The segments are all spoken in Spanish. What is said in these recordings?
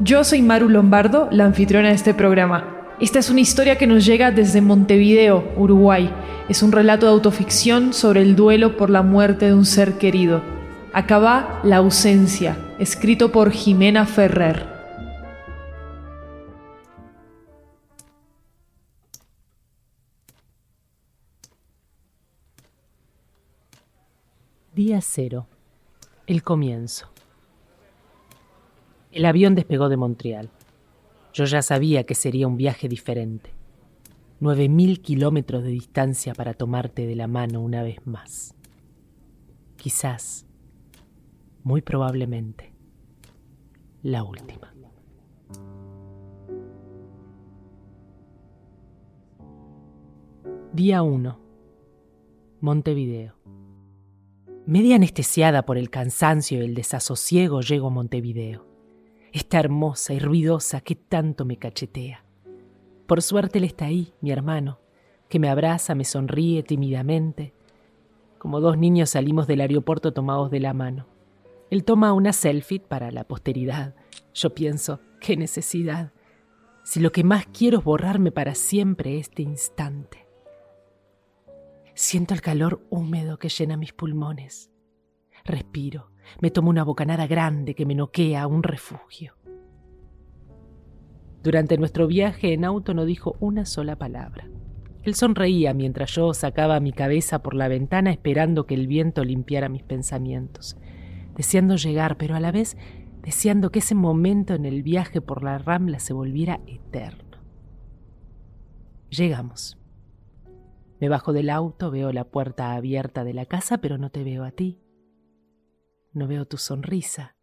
Yo soy Maru Lombardo, la anfitriona de este programa. Esta es una historia que nos llega desde Montevideo, Uruguay. Es un relato de autoficción sobre el duelo por la muerte de un ser querido. Acaba La ausencia, escrito por Jimena Ferrer. Día cero. El comienzo. El avión despegó de Montreal. Yo ya sabía que sería un viaje diferente. Nueve mil kilómetros de distancia para tomarte de la mano una vez más. Quizás, muy probablemente, la última. Día 1. Montevideo. Media anestesiada por el cansancio y el desasosiego llego a Montevideo esta hermosa y ruidosa que tanto me cachetea. Por suerte él está ahí, mi hermano, que me abraza, me sonríe tímidamente. Como dos niños salimos del aeropuerto tomados de la mano. Él toma una selfie para la posteridad. Yo pienso, qué necesidad. Si lo que más quiero es borrarme para siempre este instante. Siento el calor húmedo que llena mis pulmones. Respiro, me tomo una bocanada grande que me noquea a un refugio. Durante nuestro viaje en auto no dijo una sola palabra. Él sonreía mientras yo sacaba mi cabeza por la ventana esperando que el viento limpiara mis pensamientos, deseando llegar, pero a la vez deseando que ese momento en el viaje por la rambla se volviera eterno. Llegamos. Me bajo del auto, veo la puerta abierta de la casa, pero no te veo a ti. No veo tu sonrisa,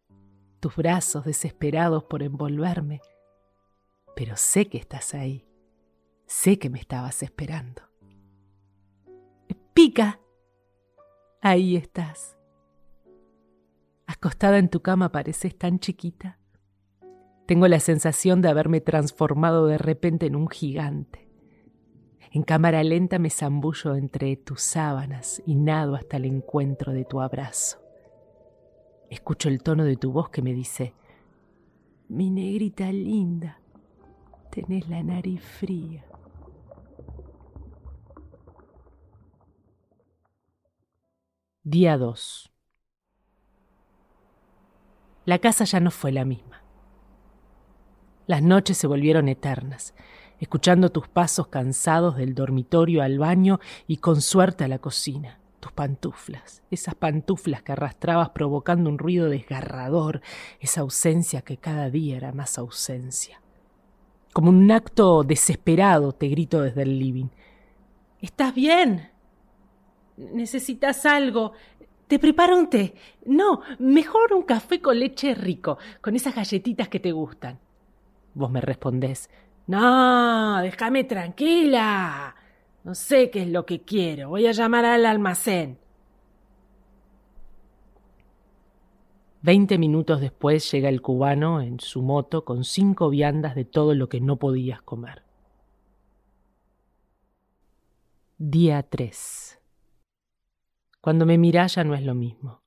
tus brazos desesperados por envolverme, pero sé que estás ahí. Sé que me estabas esperando. Pica. Ahí estás. Acostada en tu cama pareces tan chiquita. Tengo la sensación de haberme transformado de repente en un gigante. En cámara lenta me zambullo entre tus sábanas y nado hasta el encuentro de tu abrazo. Escucho el tono de tu voz que me dice, mi negrita linda, tenés la nariz fría. Día 2. La casa ya no fue la misma. Las noches se volvieron eternas, escuchando tus pasos cansados del dormitorio al baño y con suerte a la cocina tus pantuflas, esas pantuflas que arrastrabas provocando un ruido desgarrador, esa ausencia que cada día era más ausencia. Como un acto desesperado te grito desde el living. ¿Estás bien? ¿Necesitas algo? Te preparo un té. No, mejor un café con leche rico, con esas galletitas que te gustan. Vos me respondés, no, déjame tranquila. No sé qué es lo que quiero. Voy a llamar al almacén. Veinte minutos después llega el cubano en su moto con cinco viandas de todo lo que no podías comer. Día 3. Cuando me miras ya no es lo mismo.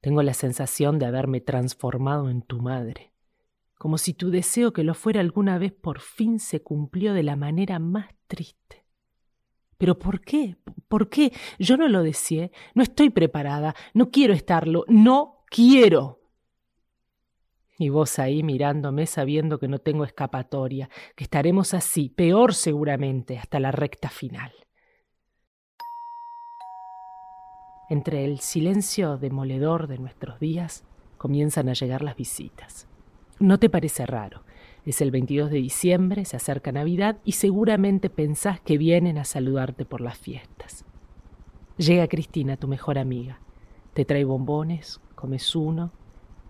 Tengo la sensación de haberme transformado en tu madre, como si tu deseo que lo fuera alguna vez por fin se cumplió de la manera más triste. ¿Pero por qué? ¿Por qué? Yo no lo deseé, no estoy preparada, no quiero estarlo, no quiero. Y vos ahí mirándome sabiendo que no tengo escapatoria, que estaremos así, peor seguramente, hasta la recta final. Entre el silencio demoledor de nuestros días comienzan a llegar las visitas. No te parece raro. Es el 22 de diciembre, se acerca Navidad y seguramente pensás que vienen a saludarte por las fiestas. Llega Cristina, tu mejor amiga. Te trae bombones, comes uno,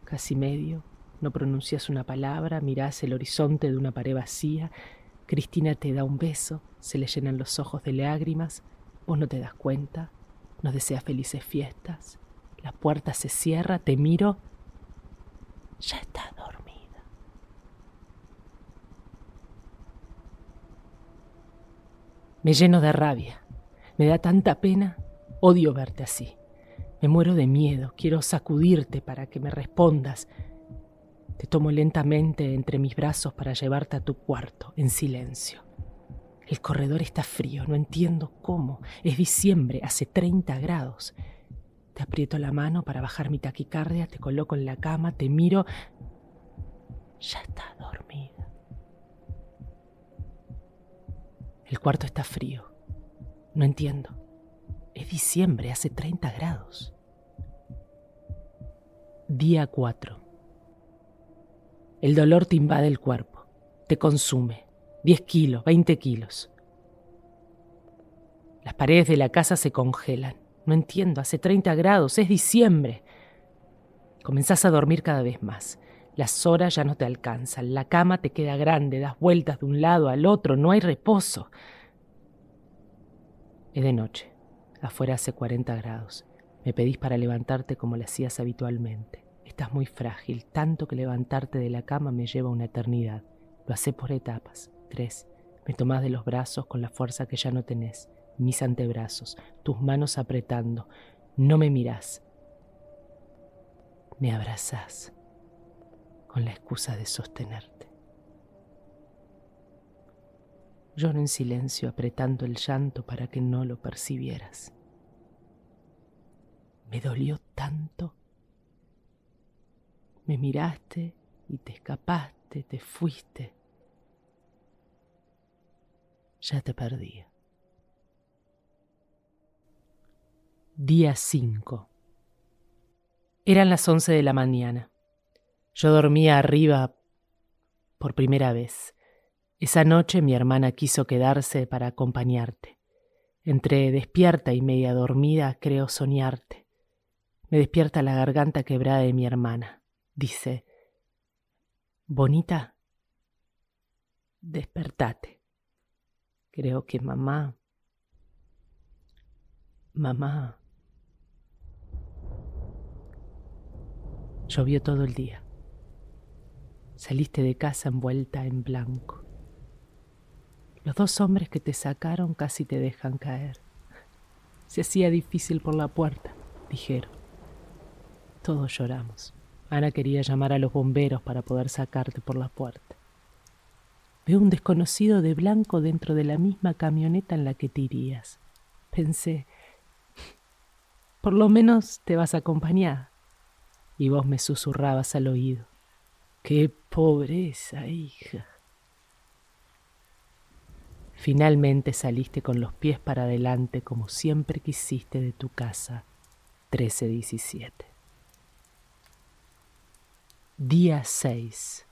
casi medio, no pronuncias una palabra, mirás el horizonte de una pared vacía. Cristina te da un beso, se le llenan los ojos de lágrimas, vos no te das cuenta, nos desea felices fiestas. La puerta se cierra, te miro. Ya está dormida. Me lleno de rabia. Me da tanta pena. Odio verte así. Me muero de miedo. Quiero sacudirte para que me respondas. Te tomo lentamente entre mis brazos para llevarte a tu cuarto, en silencio. El corredor está frío, no entiendo cómo. Es diciembre, hace 30 grados. Te aprieto la mano para bajar mi taquicardia, te coloco en la cama, te miro. Ya está dormida. El cuarto está frío. No entiendo. Diciembre, hace 30 grados. Día 4. El dolor te invade el cuerpo, te consume. 10 kilos, 20 kilos. Las paredes de la casa se congelan. No entiendo, hace 30 grados, es diciembre. Comenzás a dormir cada vez más. Las horas ya no te alcanzan, la cama te queda grande, das vueltas de un lado al otro, no hay reposo. Es de noche, afuera hace 40 grados. Me pedís para levantarte como lo hacías habitualmente. Estás muy frágil, tanto que levantarte de la cama me lleva una eternidad. Lo hace por etapas. Tres. Me tomás de los brazos con la fuerza que ya no tenés, mis antebrazos, tus manos apretando. No me mirás. Me abrazás con la excusa de sostenerte. Lloro en silencio apretando el llanto para que no lo percibieras. Me dolió tanto me miraste y te escapaste, te fuiste. Ya te perdí. Día 5. Eran las once de la mañana. Yo dormía arriba por primera vez. Esa noche mi hermana quiso quedarse para acompañarte. Entre despierta y media dormida creo soñarte. Me despierta la garganta quebrada de mi hermana. Dice, Bonita, despertate. Creo que mamá, mamá, llovió todo el día. Saliste de casa envuelta en blanco. Los dos hombres que te sacaron casi te dejan caer. Se hacía difícil por la puerta, dijeron. Todos lloramos. Ana quería llamar a los bomberos para poder sacarte por la puerta. Veo un desconocido de blanco dentro de la misma camioneta en la que te irías. Pensé, por lo menos te vas a acompañar. Y vos me susurrabas al oído. Qué pobreza, hija. Finalmente saliste con los pies para adelante como siempre quisiste de tu casa, 1317. Día 6.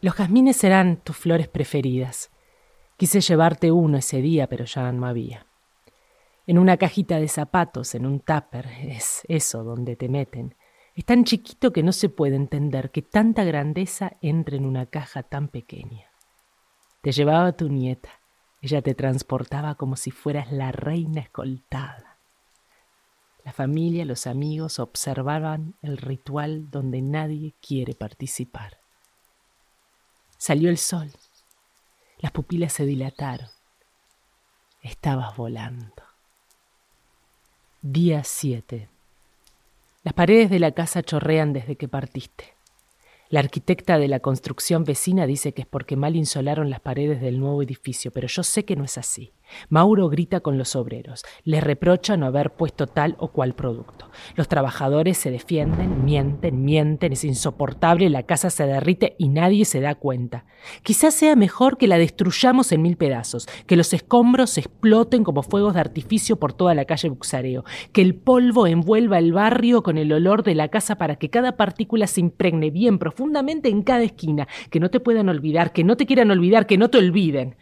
Los jazmines serán tus flores preferidas. Quise llevarte uno ese día, pero ya no había. En una cajita de zapatos, en un tupper, es eso donde te meten. Es tan chiquito que no se puede entender que tanta grandeza entre en una caja tan pequeña. Te llevaba tu nieta. Ella te transportaba como si fueras la reina escoltada. La familia, los amigos observaban el ritual donde nadie quiere participar. Salió el sol. Las pupilas se dilataron. Estabas volando. Día 7. Las paredes de la casa chorrean desde que partiste. La arquitecta de la construcción vecina dice que es porque mal insolaron las paredes del nuevo edificio, pero yo sé que no es así. Mauro grita con los obreros, les reprocha no haber puesto tal o cual producto. Los trabajadores se defienden, mienten, mienten, es insoportable, la casa se derrite y nadie se da cuenta. Quizás sea mejor que la destruyamos en mil pedazos, que los escombros exploten como fuegos de artificio por toda la calle Buxareo, que el polvo envuelva el barrio con el olor de la casa para que cada partícula se impregne bien profundamente en cada esquina, que no te puedan olvidar, que no te quieran olvidar, que no te olviden.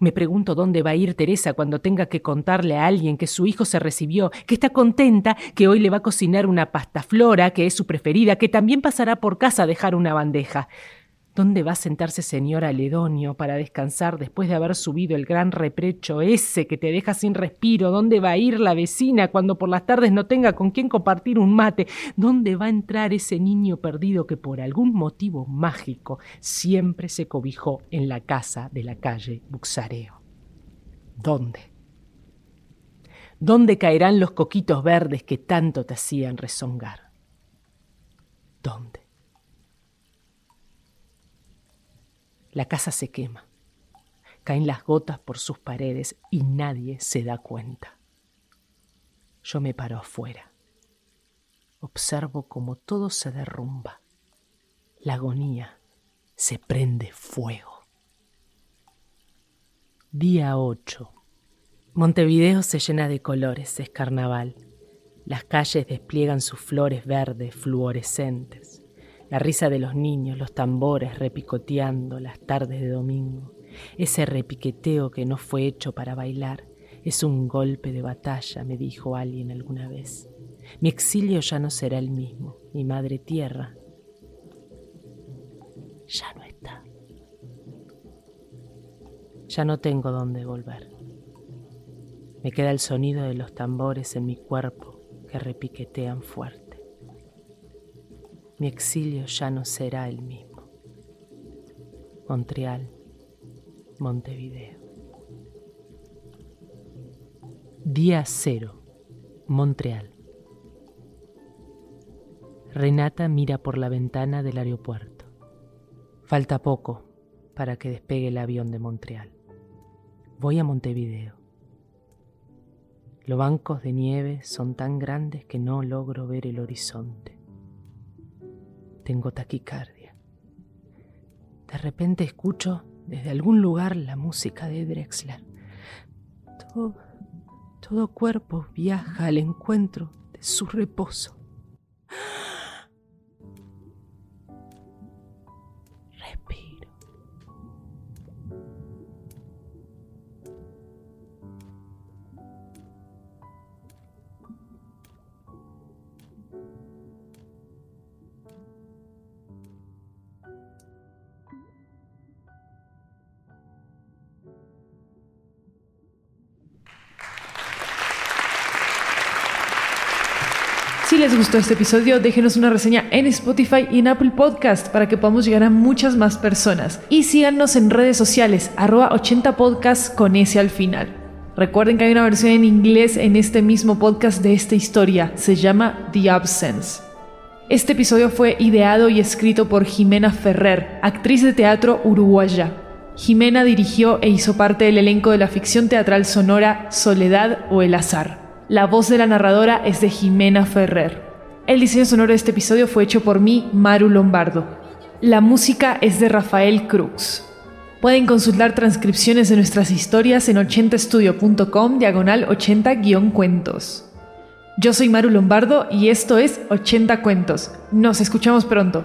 Me pregunto dónde va a ir Teresa cuando tenga que contarle a alguien que su hijo se recibió, que está contenta, que hoy le va a cocinar una pasta flora, que es su preferida, que también pasará por casa a dejar una bandeja. ¿Dónde va a sentarse señor Aledonio para descansar después de haber subido el gran reprecho ese que te deja sin respiro? ¿Dónde va a ir la vecina cuando por las tardes no tenga con quién compartir un mate? ¿Dónde va a entrar ese niño perdido que por algún motivo mágico siempre se cobijó en la casa de la calle Buxareo? ¿Dónde? ¿Dónde caerán los coquitos verdes que tanto te hacían rezongar? ¿Dónde? La casa se quema. Caen las gotas por sus paredes y nadie se da cuenta. Yo me paro afuera. Observo cómo todo se derrumba. La agonía se prende fuego. Día 8. Montevideo se llena de colores, es carnaval. Las calles despliegan sus flores verdes, fluorescentes la risa de los niños, los tambores repicoteando las tardes de domingo, ese repiqueteo que no fue hecho para bailar, es un golpe de batalla, me dijo alguien alguna vez. Mi exilio ya no será el mismo, mi madre tierra ya no está. Ya no tengo dónde volver. Me queda el sonido de los tambores en mi cuerpo que repiquetean fuerte mi exilio ya no será el mismo. Montreal, Montevideo. Día cero, Montreal. Renata mira por la ventana del aeropuerto. Falta poco para que despegue el avión de Montreal. Voy a Montevideo. Los bancos de nieve son tan grandes que no logro ver el horizonte. Tengo taquicardia. De repente escucho desde algún lugar la música de Drexler. Todo, todo cuerpo viaja al encuentro de su reposo. Si les gustó este episodio, déjenos una reseña en Spotify y en Apple Podcast para que podamos llegar a muchas más personas. Y síganos en redes sociales, arroba 80podcast con ese al final. Recuerden que hay una versión en inglés en este mismo podcast de esta historia. Se llama The Absence. Este episodio fue ideado y escrito por Jimena Ferrer, actriz de teatro uruguaya. Jimena dirigió e hizo parte del elenco de la ficción teatral sonora Soledad o El Azar. La voz de la narradora es de Jimena Ferrer. El diseño sonoro de este episodio fue hecho por mí, Maru Lombardo. La música es de Rafael Cruz. Pueden consultar transcripciones de nuestras historias en 80estudio.com diagonal 80-cuentos. Yo soy Maru Lombardo y esto es 80 Cuentos. Nos escuchamos pronto.